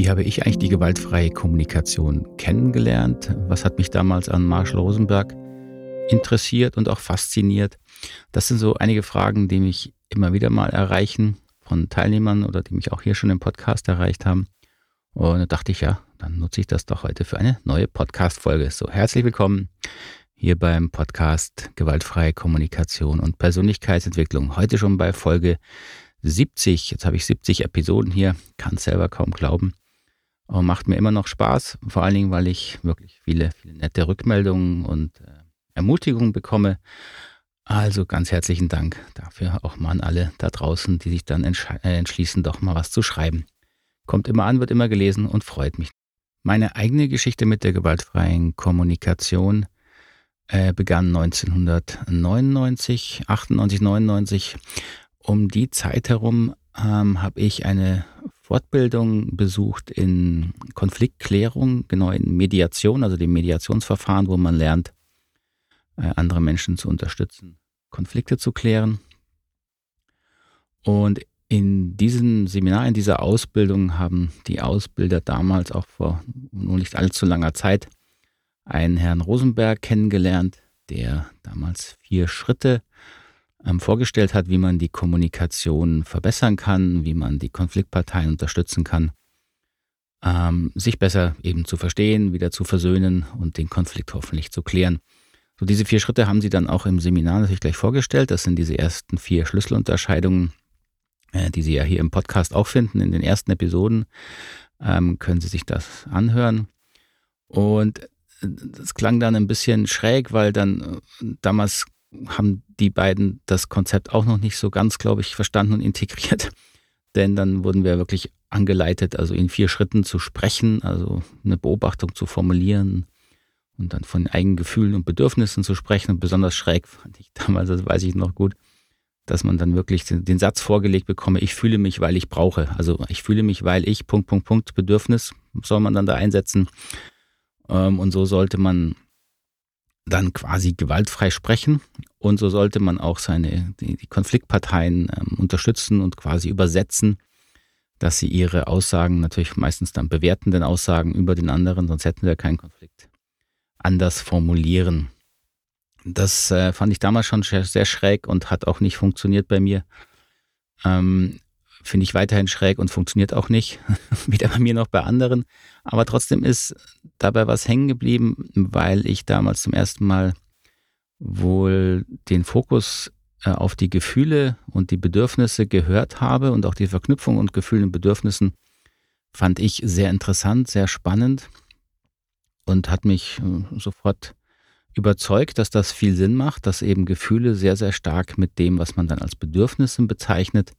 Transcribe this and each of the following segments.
Wie habe ich eigentlich die gewaltfreie Kommunikation kennengelernt? Was hat mich damals an Marshall Rosenberg interessiert und auch fasziniert? Das sind so einige Fragen, die mich immer wieder mal erreichen von Teilnehmern oder die mich auch hier schon im Podcast erreicht haben. Und da dachte ich, ja, dann nutze ich das doch heute für eine neue Podcast-Folge. So, herzlich willkommen hier beim Podcast Gewaltfreie Kommunikation und Persönlichkeitsentwicklung. Heute schon bei Folge 70. Jetzt habe ich 70 Episoden hier, kann es selber kaum glauben. Aber macht mir immer noch Spaß, vor allen Dingen, weil ich wirklich viele, viele nette Rückmeldungen und äh, Ermutigungen bekomme. Also ganz herzlichen Dank dafür auch mal an alle da draußen, die sich dann äh, entschließen, doch mal was zu schreiben. Kommt immer an, wird immer gelesen und freut mich. Meine eigene Geschichte mit der gewaltfreien Kommunikation äh, begann 1999, 98, 99 um die Zeit herum ähm, habe ich eine Fortbildung besucht in Konfliktklärung, genau in Mediation, also dem Mediationsverfahren, wo man lernt, äh, andere Menschen zu unterstützen, Konflikte zu klären. Und in diesem Seminar, in dieser Ausbildung haben die Ausbilder damals auch vor nur nicht allzu langer Zeit einen Herrn Rosenberg kennengelernt, der damals vier Schritte vorgestellt hat, wie man die Kommunikation verbessern kann, wie man die Konfliktparteien unterstützen kann, ähm, sich besser eben zu verstehen, wieder zu versöhnen und den Konflikt hoffentlich zu klären. So diese vier Schritte haben Sie dann auch im Seminar natürlich gleich vorgestellt. Das sind diese ersten vier Schlüsselunterscheidungen, äh, die Sie ja hier im Podcast auch finden. In den ersten Episoden ähm, können Sie sich das anhören. Und das klang dann ein bisschen schräg, weil dann äh, damals haben die beiden das Konzept auch noch nicht so ganz, glaube ich, verstanden und integriert. Denn dann wurden wir wirklich angeleitet, also in vier Schritten zu sprechen, also eine Beobachtung zu formulieren und dann von eigenen Gefühlen und Bedürfnissen zu sprechen. Und besonders schräg fand ich damals, das weiß ich noch gut, dass man dann wirklich den, den Satz vorgelegt bekomme, ich fühle mich, weil ich brauche. Also ich fühle mich, weil ich, Punkt, Punkt, Punkt, Bedürfnis soll man dann da einsetzen. Ähm, und so sollte man dann quasi gewaltfrei sprechen. Und so sollte man auch seine, die, die Konfliktparteien ähm, unterstützen und quasi übersetzen, dass sie ihre Aussagen, natürlich meistens dann bewertenden Aussagen über den anderen, sonst hätten wir keinen Konflikt, anders formulieren. Das äh, fand ich damals schon sehr, sehr, schräg und hat auch nicht funktioniert bei mir. Ähm, Finde ich weiterhin schräg und funktioniert auch nicht, weder bei mir noch bei anderen. Aber trotzdem ist dabei was hängen geblieben, weil ich damals zum ersten Mal wohl den Fokus äh, auf die Gefühle und die Bedürfnisse gehört habe und auch die Verknüpfung und Gefühlen und Bedürfnissen fand ich sehr interessant, sehr spannend und hat mich äh, sofort überzeugt, dass das viel Sinn macht, dass eben Gefühle sehr, sehr stark mit dem, was man dann als Bedürfnissen bezeichnet,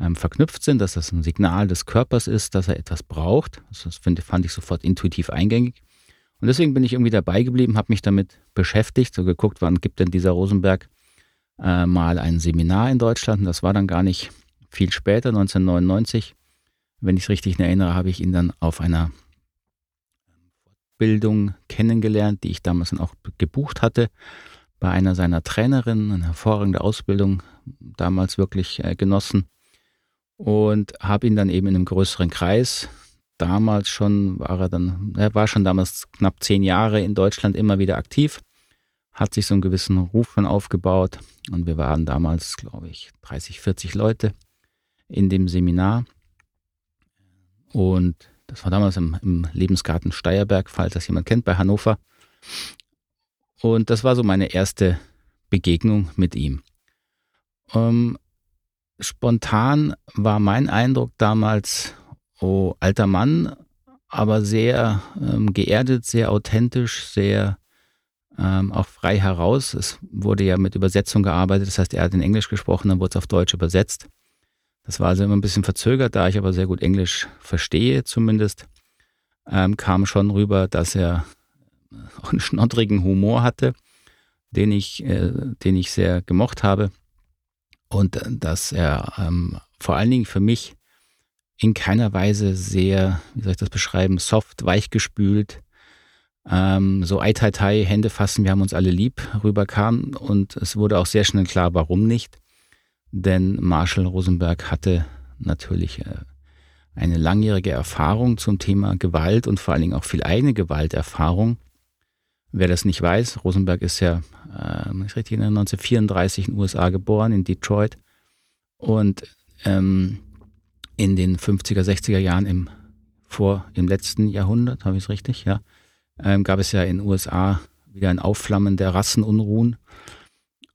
ähm, verknüpft sind, dass das ein Signal des Körpers ist, dass er etwas braucht. Das find, fand ich sofort intuitiv eingängig. Und deswegen bin ich irgendwie dabei geblieben, habe mich damit beschäftigt, so geguckt, wann gibt denn dieser Rosenberg äh, mal ein Seminar in Deutschland. Und das war dann gar nicht viel später, 1999. Wenn ich es richtig erinnere, habe ich ihn dann auf einer Fortbildung kennengelernt, die ich damals dann auch gebucht hatte, bei einer seiner Trainerinnen, eine hervorragende Ausbildung, damals wirklich äh, genossen und habe ihn dann eben in einem größeren Kreis. Damals schon war er dann, er war schon damals knapp zehn Jahre in Deutschland immer wieder aktiv, hat sich so einen gewissen Ruf schon aufgebaut und wir waren damals, glaube ich, 30, 40 Leute in dem Seminar und das war damals im, im Lebensgarten Steierberg, falls das jemand kennt, bei Hannover. Und das war so meine erste Begegnung mit ihm. Ähm, spontan war mein Eindruck damals, oh, alter Mann, aber sehr ähm, geerdet, sehr authentisch, sehr ähm, auch frei heraus. Es wurde ja mit Übersetzung gearbeitet, das heißt, er hat in Englisch gesprochen, dann wurde es auf Deutsch übersetzt. Das war also immer ein bisschen verzögert, da ich aber sehr gut Englisch verstehe zumindest, ähm, kam schon rüber, dass er auch einen schnoddrigen Humor hatte, den ich, äh, den ich sehr gemocht habe und dass er ähm, vor allen Dingen für mich in keiner Weise sehr, wie soll ich das beschreiben, soft, weichgespült, ähm, so ei tai tai, Hände fassen, wir haben uns alle lieb rüberkam und es wurde auch sehr schnell klar, warum nicht. Denn Marshall Rosenberg hatte natürlich äh, eine langjährige Erfahrung zum Thema Gewalt und vor allen Dingen auch viel eigene Gewalterfahrung. Wer das nicht weiß, Rosenberg ist ja, äh, ist richtig, 1934 in den USA geboren, in Detroit. Und ähm, in den 50er, 60er Jahren im, vor, im letzten Jahrhundert, habe ich es richtig, ja, ähm, gab es ja in den USA wieder ein Aufflammen der Rassenunruhen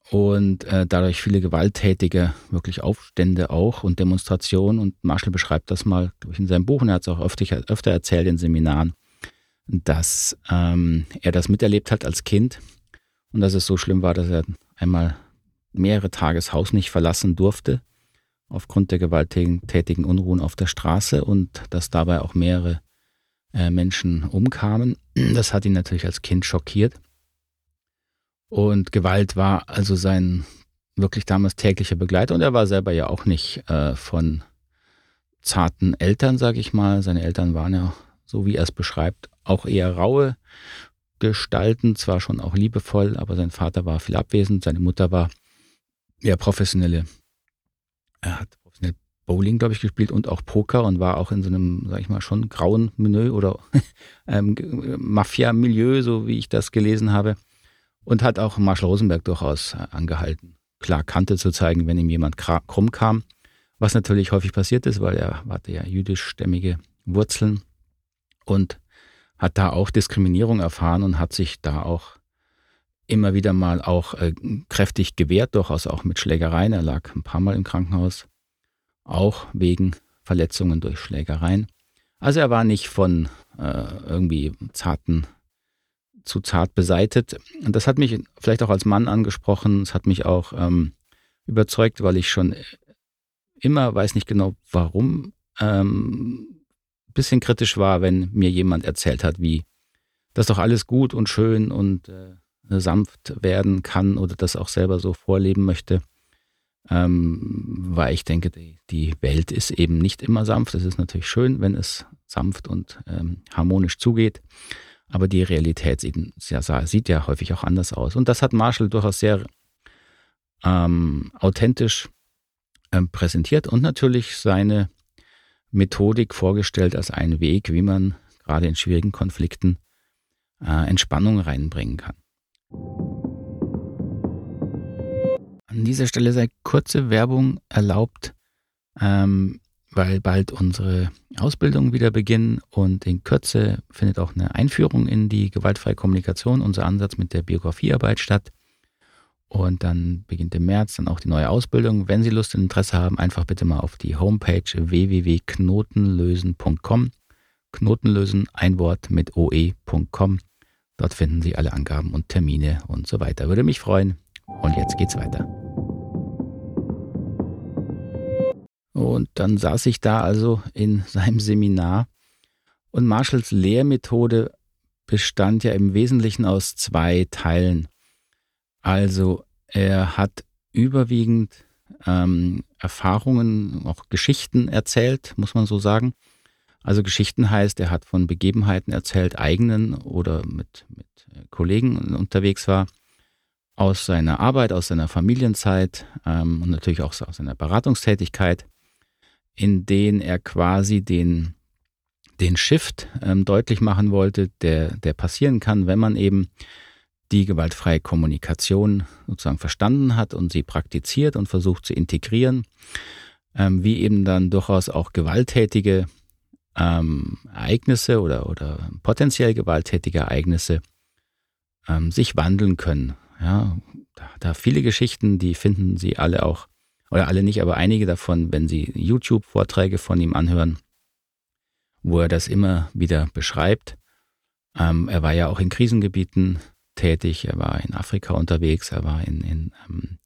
und äh, dadurch viele gewalttätige, wirklich Aufstände auch und Demonstrationen. Und Marshall beschreibt das mal ich, in seinem Buch und er hat es auch öfter, öfter erzählt in Seminaren, dass ähm, er das miterlebt hat als Kind und dass es so schlimm war, dass er einmal mehrere Tage das Haus nicht verlassen durfte aufgrund der gewalttätigen Unruhen auf der Straße und dass dabei auch mehrere äh, Menschen umkamen. Das hat ihn natürlich als Kind schockiert. Und Gewalt war also sein wirklich damals täglicher Begleiter und er war selber ja auch nicht äh, von zarten Eltern, sage ich mal. Seine Eltern waren ja, so wie er es beschreibt, auch eher raue Gestalten, zwar schon auch liebevoll, aber sein Vater war viel abwesend, seine Mutter war ja professionelle, er hat professionell Bowling, glaube ich, gespielt und auch Poker und war auch in so einem, sag ich mal, schon grauen Milieu oder ähm, Mafia-Milieu, so wie ich das gelesen habe. Und hat auch Marshall Rosenberg durchaus äh, angehalten, klar Kante zu zeigen, wenn ihm jemand krumm kam. Was natürlich häufig passiert ist, weil er hatte ja jüdischstämmige Wurzeln und hat da auch Diskriminierung erfahren und hat sich da auch immer wieder mal auch äh, kräftig gewehrt, durchaus auch mit Schlägereien. Er lag ein paar Mal im Krankenhaus, auch wegen Verletzungen durch Schlägereien. Also er war nicht von äh, irgendwie zarten zu zart beseitet. Und das hat mich vielleicht auch als Mann angesprochen. Es hat mich auch ähm, überzeugt, weil ich schon immer, weiß nicht genau warum, ähm, bisschen kritisch war, wenn mir jemand erzählt hat, wie das doch alles gut und schön und äh, sanft werden kann oder das auch selber so vorleben möchte. Ähm, weil ich denke, die, die, Welt ist eben nicht immer sanft. Es ist natürlich schön, wenn es sanft und ähm, harmonisch zugeht. Aber die Realität sieht ja, sieht ja häufig auch anders aus. Und das hat Marshall durchaus sehr ähm, authentisch ähm, präsentiert und natürlich seine Methodik vorgestellt als einen Weg, wie man gerade in schwierigen Konflikten äh, Entspannung reinbringen kann. An dieser Stelle sei kurze Werbung erlaubt. Ähm, weil bald unsere Ausbildung wieder beginnen und in Kürze findet auch eine Einführung in die gewaltfreie Kommunikation, unser Ansatz mit der Biografiearbeit statt. Und dann beginnt im März dann auch die neue Ausbildung. Wenn Sie Lust und Interesse haben, einfach bitte mal auf die Homepage www.knotenlösen.com. Knotenlösen, ein Wort mit oe.com. Dort finden Sie alle Angaben und Termine und so weiter. Würde mich freuen. Und jetzt geht's weiter. Und dann saß ich da also in seinem Seminar. Und Marshalls Lehrmethode bestand ja im Wesentlichen aus zwei Teilen. Also er hat überwiegend ähm, Erfahrungen, auch Geschichten erzählt, muss man so sagen. Also Geschichten heißt, er hat von Begebenheiten erzählt, eigenen oder mit, mit Kollegen unterwegs war, aus seiner Arbeit, aus seiner Familienzeit ähm, und natürlich auch aus seiner Beratungstätigkeit in denen er quasi den, den Shift ähm, deutlich machen wollte, der, der passieren kann, wenn man eben die gewaltfreie Kommunikation sozusagen verstanden hat und sie praktiziert und versucht zu integrieren, ähm, wie eben dann durchaus auch gewalttätige ähm, Ereignisse oder, oder potenziell gewalttätige Ereignisse ähm, sich wandeln können. Ja, da, da viele Geschichten, die finden Sie alle auch oder alle nicht, aber einige davon, wenn Sie YouTube-Vorträge von ihm anhören, wo er das immer wieder beschreibt. Ähm, er war ja auch in Krisengebieten tätig, er war in Afrika unterwegs, er war in, in ähm,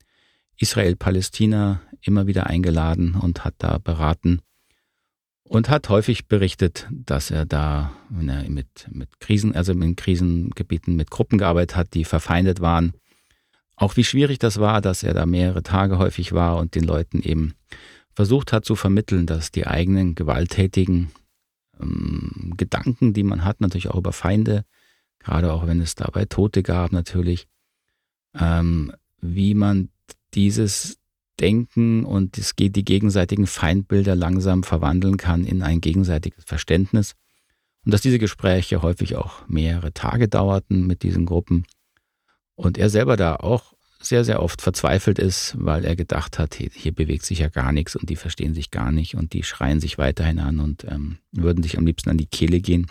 Israel, Palästina immer wieder eingeladen und hat da beraten und hat häufig berichtet, dass er da wenn er mit, mit Krisen, also in Krisengebieten mit Gruppen gearbeitet hat, die verfeindet waren. Auch wie schwierig das war, dass er da mehrere Tage häufig war und den Leuten eben versucht hat zu vermitteln, dass die eigenen gewalttätigen ähm, Gedanken, die man hat, natürlich auch über Feinde, gerade auch wenn es dabei Tote gab natürlich, ähm, wie man dieses Denken und es geht die gegenseitigen Feindbilder langsam verwandeln kann in ein gegenseitiges Verständnis. Und dass diese Gespräche häufig auch mehrere Tage dauerten mit diesen Gruppen. Und er selber da auch sehr, sehr oft verzweifelt ist, weil er gedacht hat, hier bewegt sich ja gar nichts und die verstehen sich gar nicht und die schreien sich weiterhin an und ähm, würden sich am liebsten an die Kehle gehen.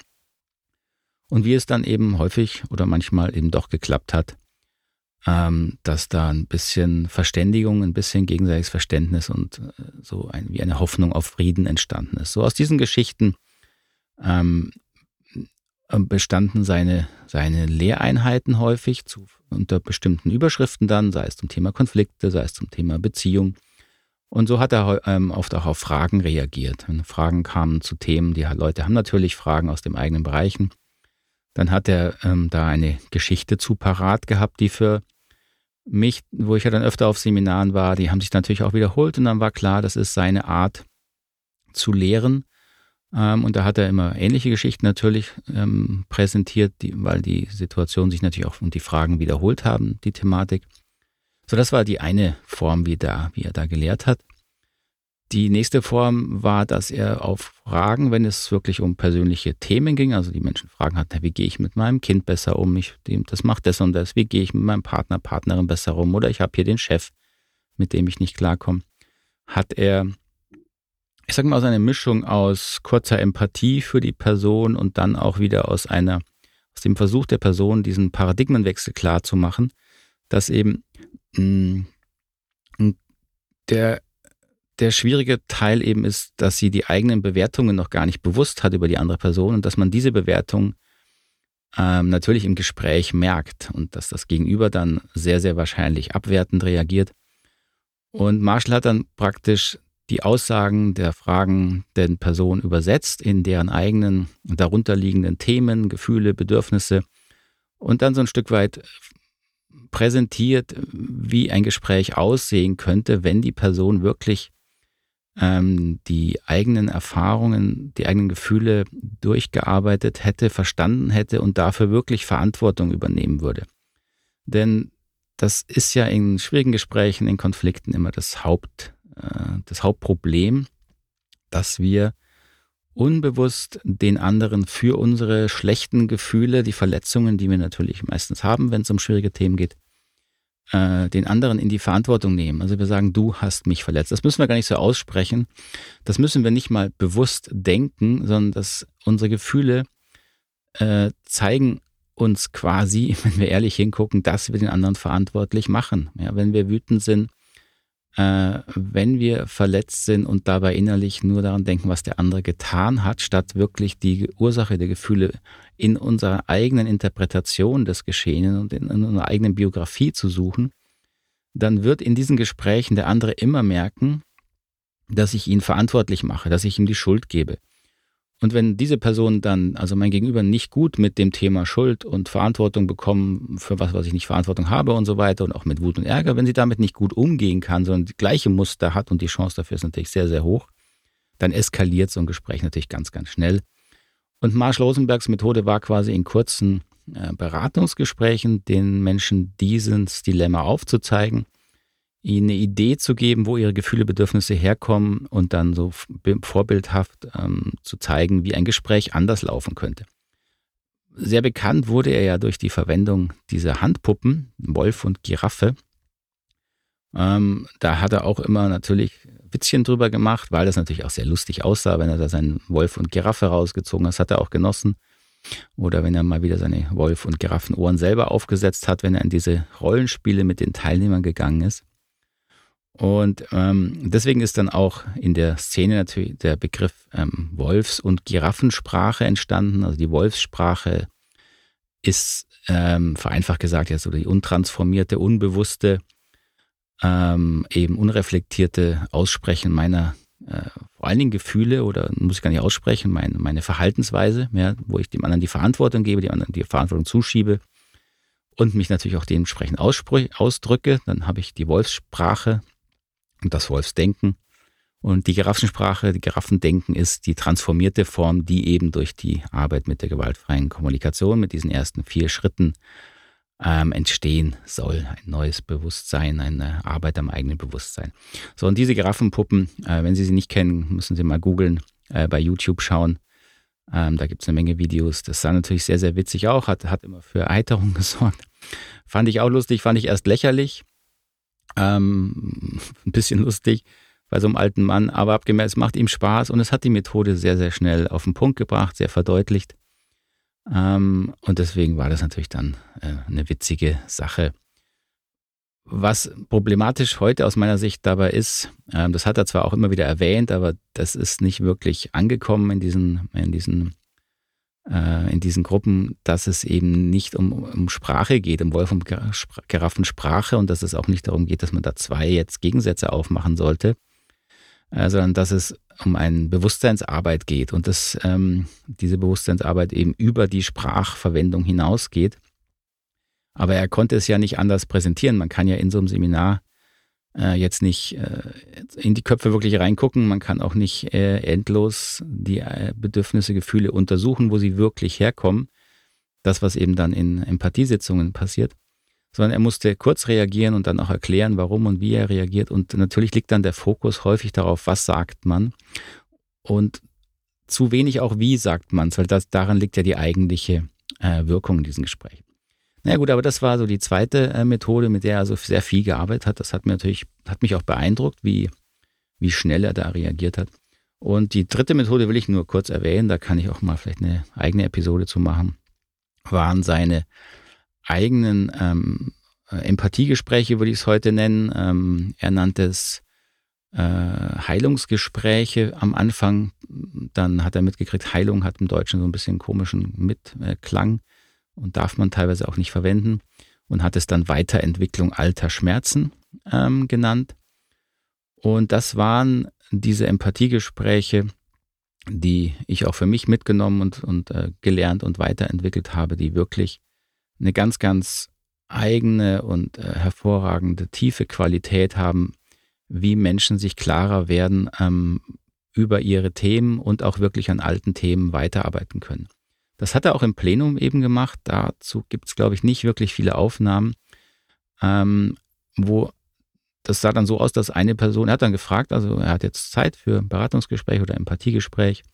Und wie es dann eben häufig oder manchmal eben doch geklappt hat, ähm, dass da ein bisschen Verständigung, ein bisschen gegenseitiges Verständnis und äh, so ein, wie eine Hoffnung auf Frieden entstanden ist. So aus diesen Geschichten ähm, bestanden seine, seine Lehreinheiten häufig zu, unter bestimmten Überschriften dann, sei es zum Thema Konflikte, sei es zum Thema Beziehung. Und so hat er ähm, oft auch auf Fragen reagiert. Wenn Fragen kamen zu Themen, die Leute haben natürlich Fragen aus den eigenen Bereichen. Dann hat er ähm, da eine Geschichte zu parat gehabt, die für mich, wo ich ja dann öfter auf Seminaren war, die haben sich natürlich auch wiederholt und dann war klar, das ist seine Art zu lehren. Ähm, und da hat er immer ähnliche Geschichten natürlich ähm, präsentiert, die, weil die Situation sich natürlich auch und die Fragen wiederholt haben, die Thematik. So, das war die eine Form, wie, da, wie er da gelehrt hat. Die nächste Form war, dass er auf Fragen, wenn es wirklich um persönliche Themen ging, also die Menschen fragen hatten, wie gehe ich mit meinem Kind besser um, ich, das macht das und das, wie gehe ich mit meinem Partner, Partnerin besser um? Oder ich habe hier den Chef, mit dem ich nicht klarkomme, hat er, ich sage mal, aus einer Mischung aus kurzer Empathie für die Person und dann auch wieder aus einer, aus dem Versuch der Person, diesen Paradigmenwechsel klar zu machen, dass eben mh, mm, der der schwierige Teil eben ist, dass sie die eigenen Bewertungen noch gar nicht bewusst hat über die andere Person und dass man diese Bewertung ähm, natürlich im Gespräch merkt und dass das Gegenüber dann sehr, sehr wahrscheinlich abwertend reagiert. Und Marshall hat dann praktisch die Aussagen der Fragen der Person übersetzt in deren eigenen darunterliegenden Themen, Gefühle, Bedürfnisse und dann so ein Stück weit präsentiert, wie ein Gespräch aussehen könnte, wenn die Person wirklich ähm, die eigenen Erfahrungen, die eigenen Gefühle durchgearbeitet hätte, verstanden hätte und dafür wirklich Verantwortung übernehmen würde. Denn das ist ja in schwierigen Gesprächen, in Konflikten immer das, Haupt, äh, das Hauptproblem, dass wir unbewusst den anderen für unsere schlechten Gefühle, die Verletzungen, die wir natürlich meistens haben, wenn es um schwierige Themen geht, äh, den anderen in die Verantwortung nehmen. Also wir sagen, du hast mich verletzt. Das müssen wir gar nicht so aussprechen. Das müssen wir nicht mal bewusst denken, sondern dass unsere Gefühle äh, zeigen uns quasi, wenn wir ehrlich hingucken, dass wir den anderen verantwortlich machen. Ja, wenn wir wütend sind, äh, wenn wir verletzt sind und dabei innerlich nur daran denken, was der andere getan hat, statt wirklich die Ursache der Gefühle in unserer eigenen Interpretation des Geschehenen und in, in unserer eigenen Biografie zu suchen, dann wird in diesen Gesprächen der andere immer merken, dass ich ihn verantwortlich mache, dass ich ihm die Schuld gebe. Und wenn diese Person dann, also mein Gegenüber, nicht gut mit dem Thema Schuld und Verantwortung bekommen für was, was ich nicht Verantwortung habe und so weiter und auch mit Wut und Ärger, wenn sie damit nicht gut umgehen kann, sondern die gleiche Muster hat und die Chance dafür ist natürlich sehr, sehr hoch, dann eskaliert so ein Gespräch natürlich ganz, ganz schnell. Und Marshall Rosenbergs Methode war quasi in kurzen äh, Beratungsgesprächen den Menschen dieses Dilemma aufzuzeigen ihnen eine Idee zu geben, wo ihre Gefühle, Bedürfnisse herkommen und dann so vorbildhaft ähm, zu zeigen, wie ein Gespräch anders laufen könnte. Sehr bekannt wurde er ja durch die Verwendung dieser Handpuppen, Wolf und Giraffe. Ähm, da hat er auch immer natürlich Witzchen drüber gemacht, weil das natürlich auch sehr lustig aussah, wenn er da seinen Wolf und Giraffe rausgezogen hat. Hat er auch genossen. Oder wenn er mal wieder seine Wolf- und Giraffenohren selber aufgesetzt hat, wenn er in diese Rollenspiele mit den Teilnehmern gegangen ist. Und ähm, deswegen ist dann auch in der Szene natürlich der Begriff ähm, Wolfs- und Giraffensprache entstanden. Also die Wolfssprache ist ähm, vereinfacht gesagt jetzt so die untransformierte, unbewusste, ähm, eben unreflektierte Aussprechen meiner äh, vor allen Dingen Gefühle oder muss ich gar nicht aussprechen, meine, meine Verhaltensweise, ja, wo ich dem anderen die Verantwortung gebe, dem anderen die Verantwortung zuschiebe und mich natürlich auch dementsprechend ausdrücke. Dann habe ich die Wolfssprache das Wolfsdenken. Und die Giraffensprache, die Giraffendenken ist die transformierte Form, die eben durch die Arbeit mit der gewaltfreien Kommunikation, mit diesen ersten vier Schritten ähm, entstehen soll. Ein neues Bewusstsein, eine Arbeit am eigenen Bewusstsein. So, und diese Giraffenpuppen, äh, wenn Sie sie nicht kennen, müssen Sie mal googeln, äh, bei YouTube schauen. Ähm, da gibt es eine Menge Videos. Das sah natürlich sehr, sehr witzig auch, hat, hat immer für Eiterung gesorgt. Fand ich auch lustig, fand ich erst lächerlich. Ähm, ein bisschen lustig bei so einem alten Mann, aber abgemerkt, es macht ihm Spaß und es hat die Methode sehr, sehr schnell auf den Punkt gebracht, sehr verdeutlicht. Ähm, und deswegen war das natürlich dann äh, eine witzige Sache. Was problematisch heute aus meiner Sicht dabei ist, ähm, das hat er zwar auch immer wieder erwähnt, aber das ist nicht wirklich angekommen in diesen, in diesen, in diesen Gruppen, dass es eben nicht um, um Sprache geht, um Wolf und Giraffensprache und dass es auch nicht darum geht, dass man da zwei jetzt Gegensätze aufmachen sollte, äh, sondern dass es um eine Bewusstseinsarbeit geht und dass ähm, diese Bewusstseinsarbeit eben über die Sprachverwendung hinausgeht. Aber er konnte es ja nicht anders präsentieren. Man kann ja in so einem Seminar äh, jetzt nicht äh, in die Köpfe wirklich reingucken. Man kann auch nicht äh, endlos die äh, Bedürfnisse, Gefühle untersuchen, wo sie wirklich herkommen. Das, was eben dann in Empathiesitzungen passiert sondern er musste kurz reagieren und dann auch erklären, warum und wie er reagiert. Und natürlich liegt dann der Fokus häufig darauf, was sagt man und zu wenig auch, wie sagt man es, weil das, daran liegt ja die eigentliche äh, Wirkung in diesem Gespräch. Na naja, gut, aber das war so die zweite äh, Methode, mit der er also sehr viel gearbeitet hat. Das hat mir natürlich, hat mich auch beeindruckt, wie, wie schnell er da reagiert hat. Und die dritte Methode will ich nur kurz erwähnen, da kann ich auch mal vielleicht eine eigene Episode zu machen, waren seine eigenen ähm, äh, Empathiegespräche, würde ich es heute nennen. Ähm, er nannte es äh, Heilungsgespräche am Anfang. Dann hat er mitgekriegt, Heilung hat im Deutschen so ein bisschen komischen Mitklang und darf man teilweise auch nicht verwenden. Und hat es dann Weiterentwicklung alter Schmerzen ähm, genannt. Und das waren diese Empathiegespräche, die ich auch für mich mitgenommen und, und äh, gelernt und weiterentwickelt habe, die wirklich eine ganz, ganz eigene und äh, hervorragende tiefe Qualität haben, wie Menschen sich klarer werden ähm, über ihre Themen und auch wirklich an alten Themen weiterarbeiten können. Das hat er auch im Plenum eben gemacht. Dazu gibt es, glaube ich, nicht wirklich viele Aufnahmen, ähm, wo das sah dann so aus, dass eine Person, er hat dann gefragt, also er hat jetzt Zeit für Beratungsgespräch oder Empathiegespräch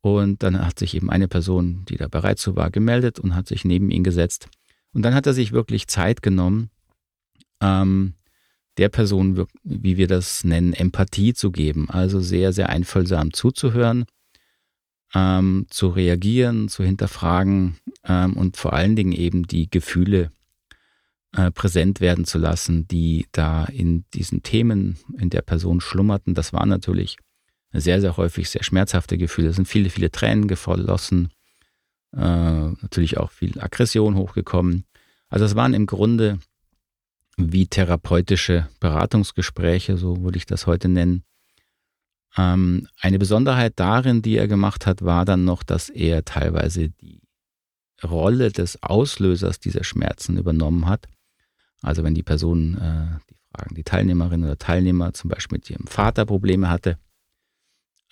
und dann hat sich eben eine Person, die da bereit zu war, gemeldet und hat sich neben ihn gesetzt. Und dann hat er sich wirklich Zeit genommen, ähm, der Person, wie wir das nennen, Empathie zu geben. Also sehr, sehr einfühlsam zuzuhören, ähm, zu reagieren, zu hinterfragen ähm, und vor allen Dingen eben die Gefühle äh, präsent werden zu lassen, die da in diesen Themen in der Person schlummerten. Das waren natürlich sehr, sehr häufig sehr schmerzhafte Gefühle. Es sind viele, viele Tränen geflossen, äh, natürlich auch viel Aggression hochgekommen. Also es waren im Grunde wie therapeutische Beratungsgespräche, so würde ich das heute nennen. Ähm, eine Besonderheit darin, die er gemacht hat, war dann noch, dass er teilweise die Rolle des Auslösers dieser Schmerzen übernommen hat. Also wenn die Person, äh, die Fragen, die Teilnehmerin oder Teilnehmer zum Beispiel mit ihrem Vater Probleme hatte,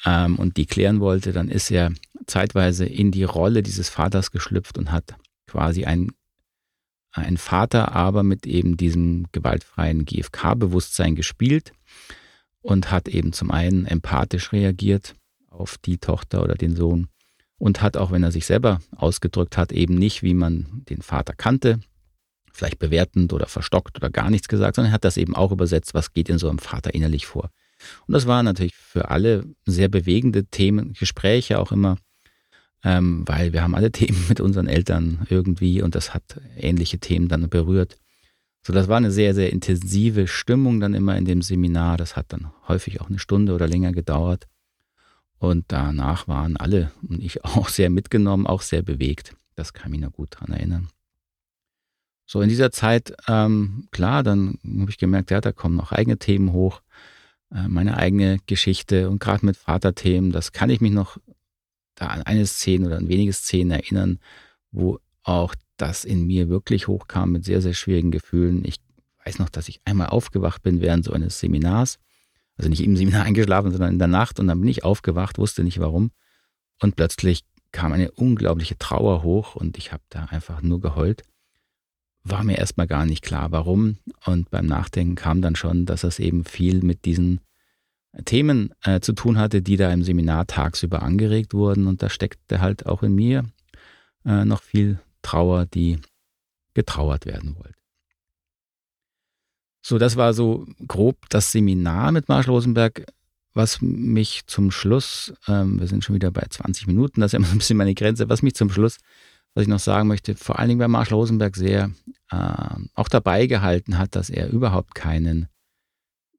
ähm, und die klären wollte, dann ist er zeitweise in die Rolle dieses Vaters geschlüpft und hat quasi einen, einen Vater, aber mit eben diesem gewaltfreien GFK-Bewusstsein gespielt und hat eben zum einen empathisch reagiert auf die Tochter oder den Sohn und hat auch, wenn er sich selber ausgedrückt hat, eben nicht, wie man den Vater kannte, vielleicht bewertend oder verstockt oder gar nichts gesagt, sondern hat das eben auch übersetzt, was geht in so einem Vater innerlich vor. Und das waren natürlich für alle sehr bewegende Themen, Gespräche auch immer, ähm, weil wir haben alle Themen mit unseren Eltern irgendwie und das hat ähnliche Themen dann berührt. So, das war eine sehr, sehr intensive Stimmung dann immer in dem Seminar. Das hat dann häufig auch eine Stunde oder länger gedauert. Und danach waren alle und ich auch sehr mitgenommen, auch sehr bewegt. Das kann ich noch gut daran erinnern. So, in dieser Zeit, ähm, klar, dann habe ich gemerkt, ja, da kommen noch eigene Themen hoch. Äh, meine eigene Geschichte und gerade mit Vaterthemen, das kann ich mich noch da an eine Szene oder an wenige Szenen erinnern, wo auch das in mir wirklich hochkam mit sehr, sehr schwierigen Gefühlen. Ich weiß noch, dass ich einmal aufgewacht bin während so eines Seminars. Also nicht im Seminar eingeschlafen, sondern in der Nacht. Und dann bin ich aufgewacht, wusste nicht warum. Und plötzlich kam eine unglaubliche Trauer hoch und ich habe da einfach nur geheult, war mir erstmal gar nicht klar, warum. Und beim Nachdenken kam dann schon, dass es eben viel mit diesen Themen äh, zu tun hatte, die da im Seminar tagsüber angeregt wurden. Und da steckte halt auch in mir äh, noch viel Trauer, die getrauert werden wollte. So, das war so grob das Seminar mit Marshall Rosenberg, was mich zum Schluss, ähm, wir sind schon wieder bei 20 Minuten, das ist ja immer ein bisschen meine Grenze, was mich zum Schluss, was ich noch sagen möchte, vor allen Dingen bei Marshall Rosenberg sehr äh, auch dabei gehalten hat, dass er überhaupt keinen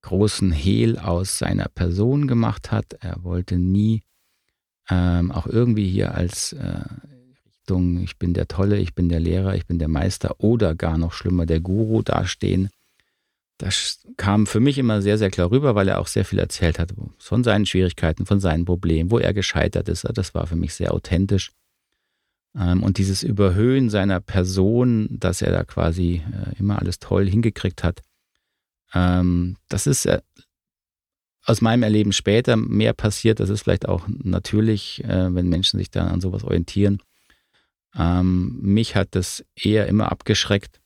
großen Hehl aus seiner Person gemacht hat. Er wollte nie ähm, auch irgendwie hier als äh, Richtung, ich bin der Tolle, ich bin der Lehrer, ich bin der Meister oder gar noch schlimmer, der Guru dastehen. Das kam für mich immer sehr, sehr klar rüber, weil er auch sehr viel erzählt hat von seinen Schwierigkeiten, von seinen Problemen, wo er gescheitert ist. Das war für mich sehr authentisch. Ähm, und dieses Überhöhen seiner Person, dass er da quasi äh, immer alles toll hingekriegt hat, ähm, das ist äh, aus meinem Erleben später mehr passiert. Das ist vielleicht auch natürlich, äh, wenn Menschen sich da an sowas orientieren. Ähm, mich hat das eher immer abgeschreckt.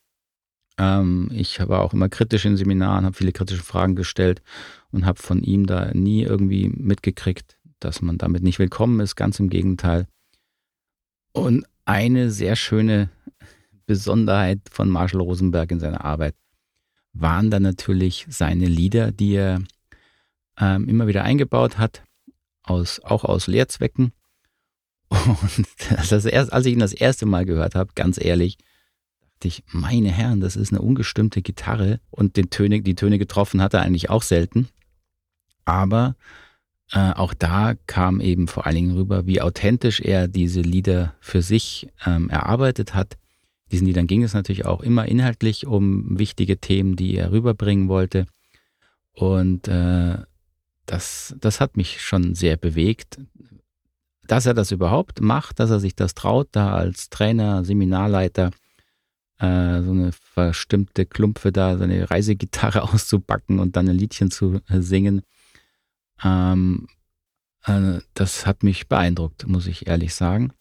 Ähm, ich war auch immer kritisch in Seminaren, habe viele kritische Fragen gestellt und habe von ihm da nie irgendwie mitgekriegt, dass man damit nicht willkommen ist. Ganz im Gegenteil. Und eine sehr schöne Besonderheit von Marshall Rosenberg in seiner Arbeit waren dann natürlich seine Lieder, die er ähm, immer wieder eingebaut hat, aus, auch aus Lehrzwecken. Und das erst, als ich ihn das erste Mal gehört habe, ganz ehrlich, dachte ich, meine Herren, das ist eine ungestimmte Gitarre und den Töne, die Töne getroffen hat er eigentlich auch selten. Aber äh, auch da kam eben vor allen Dingen rüber, wie authentisch er diese Lieder für sich ähm, erarbeitet hat. Diesen Liedern ging es natürlich auch immer inhaltlich um wichtige Themen, die er rüberbringen wollte. Und äh, das, das hat mich schon sehr bewegt, dass er das überhaupt macht, dass er sich das traut, da als Trainer, Seminarleiter äh, so eine verstimmte Klumpfe da, seine Reisegitarre auszupacken und dann ein Liedchen zu äh, singen. Ähm, äh, das hat mich beeindruckt, muss ich ehrlich sagen.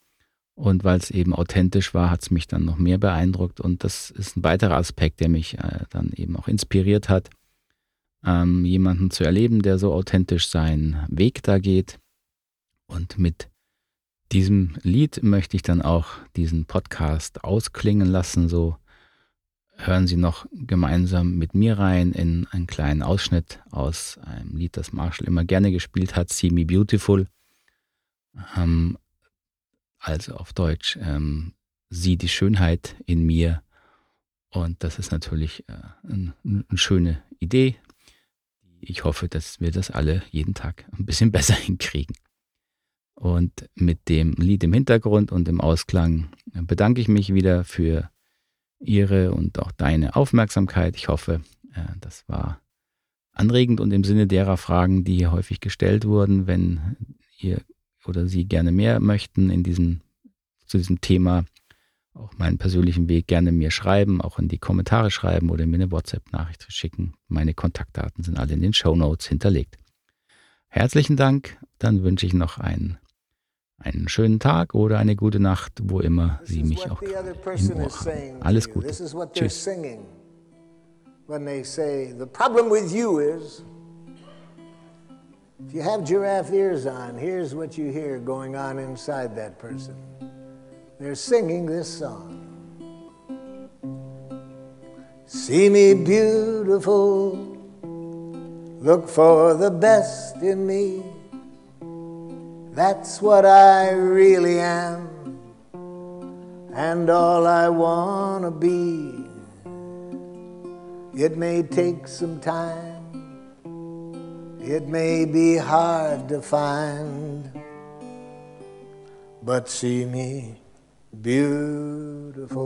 Und weil es eben authentisch war, hat es mich dann noch mehr beeindruckt. Und das ist ein weiterer Aspekt, der mich äh, dann eben auch inspiriert hat, ähm, jemanden zu erleben, der so authentisch seinen Weg da geht. Und mit diesem Lied möchte ich dann auch diesen Podcast ausklingen lassen. So hören Sie noch gemeinsam mit mir rein in einen kleinen Ausschnitt aus einem Lied, das Marshall immer gerne gespielt hat, See Me Beautiful. Ähm, also auf Deutsch, ähm, Sieh die Schönheit in mir. Und das ist natürlich äh, ein, eine schöne Idee. Ich hoffe, dass wir das alle jeden Tag ein bisschen besser hinkriegen. Und mit dem Lied im Hintergrund und im Ausklang bedanke ich mich wieder für Ihre und auch deine Aufmerksamkeit. Ich hoffe, äh, das war anregend und im Sinne derer Fragen, die hier häufig gestellt wurden. Wenn ihr oder Sie gerne mehr möchten in diesem, zu diesem Thema, auch meinen persönlichen Weg gerne mir schreiben, auch in die Kommentare schreiben oder mir eine WhatsApp-Nachricht schicken. Meine Kontaktdaten sind alle in den Show Notes hinterlegt. Herzlichen Dank. Dann wünsche ich noch einen einen schönen Tag oder eine gute Nacht, wo immer Sie mich auch im Ohr haben. Alles Gute. Tschüss. When they say, the problem with you is, if you have giraffe ears on, here's what you hear going on inside that person. They're singing this song. See me beautiful, look for the best in me. That's what I really am, and all I want to be. It may take some time, it may be hard to find, but see me beautiful.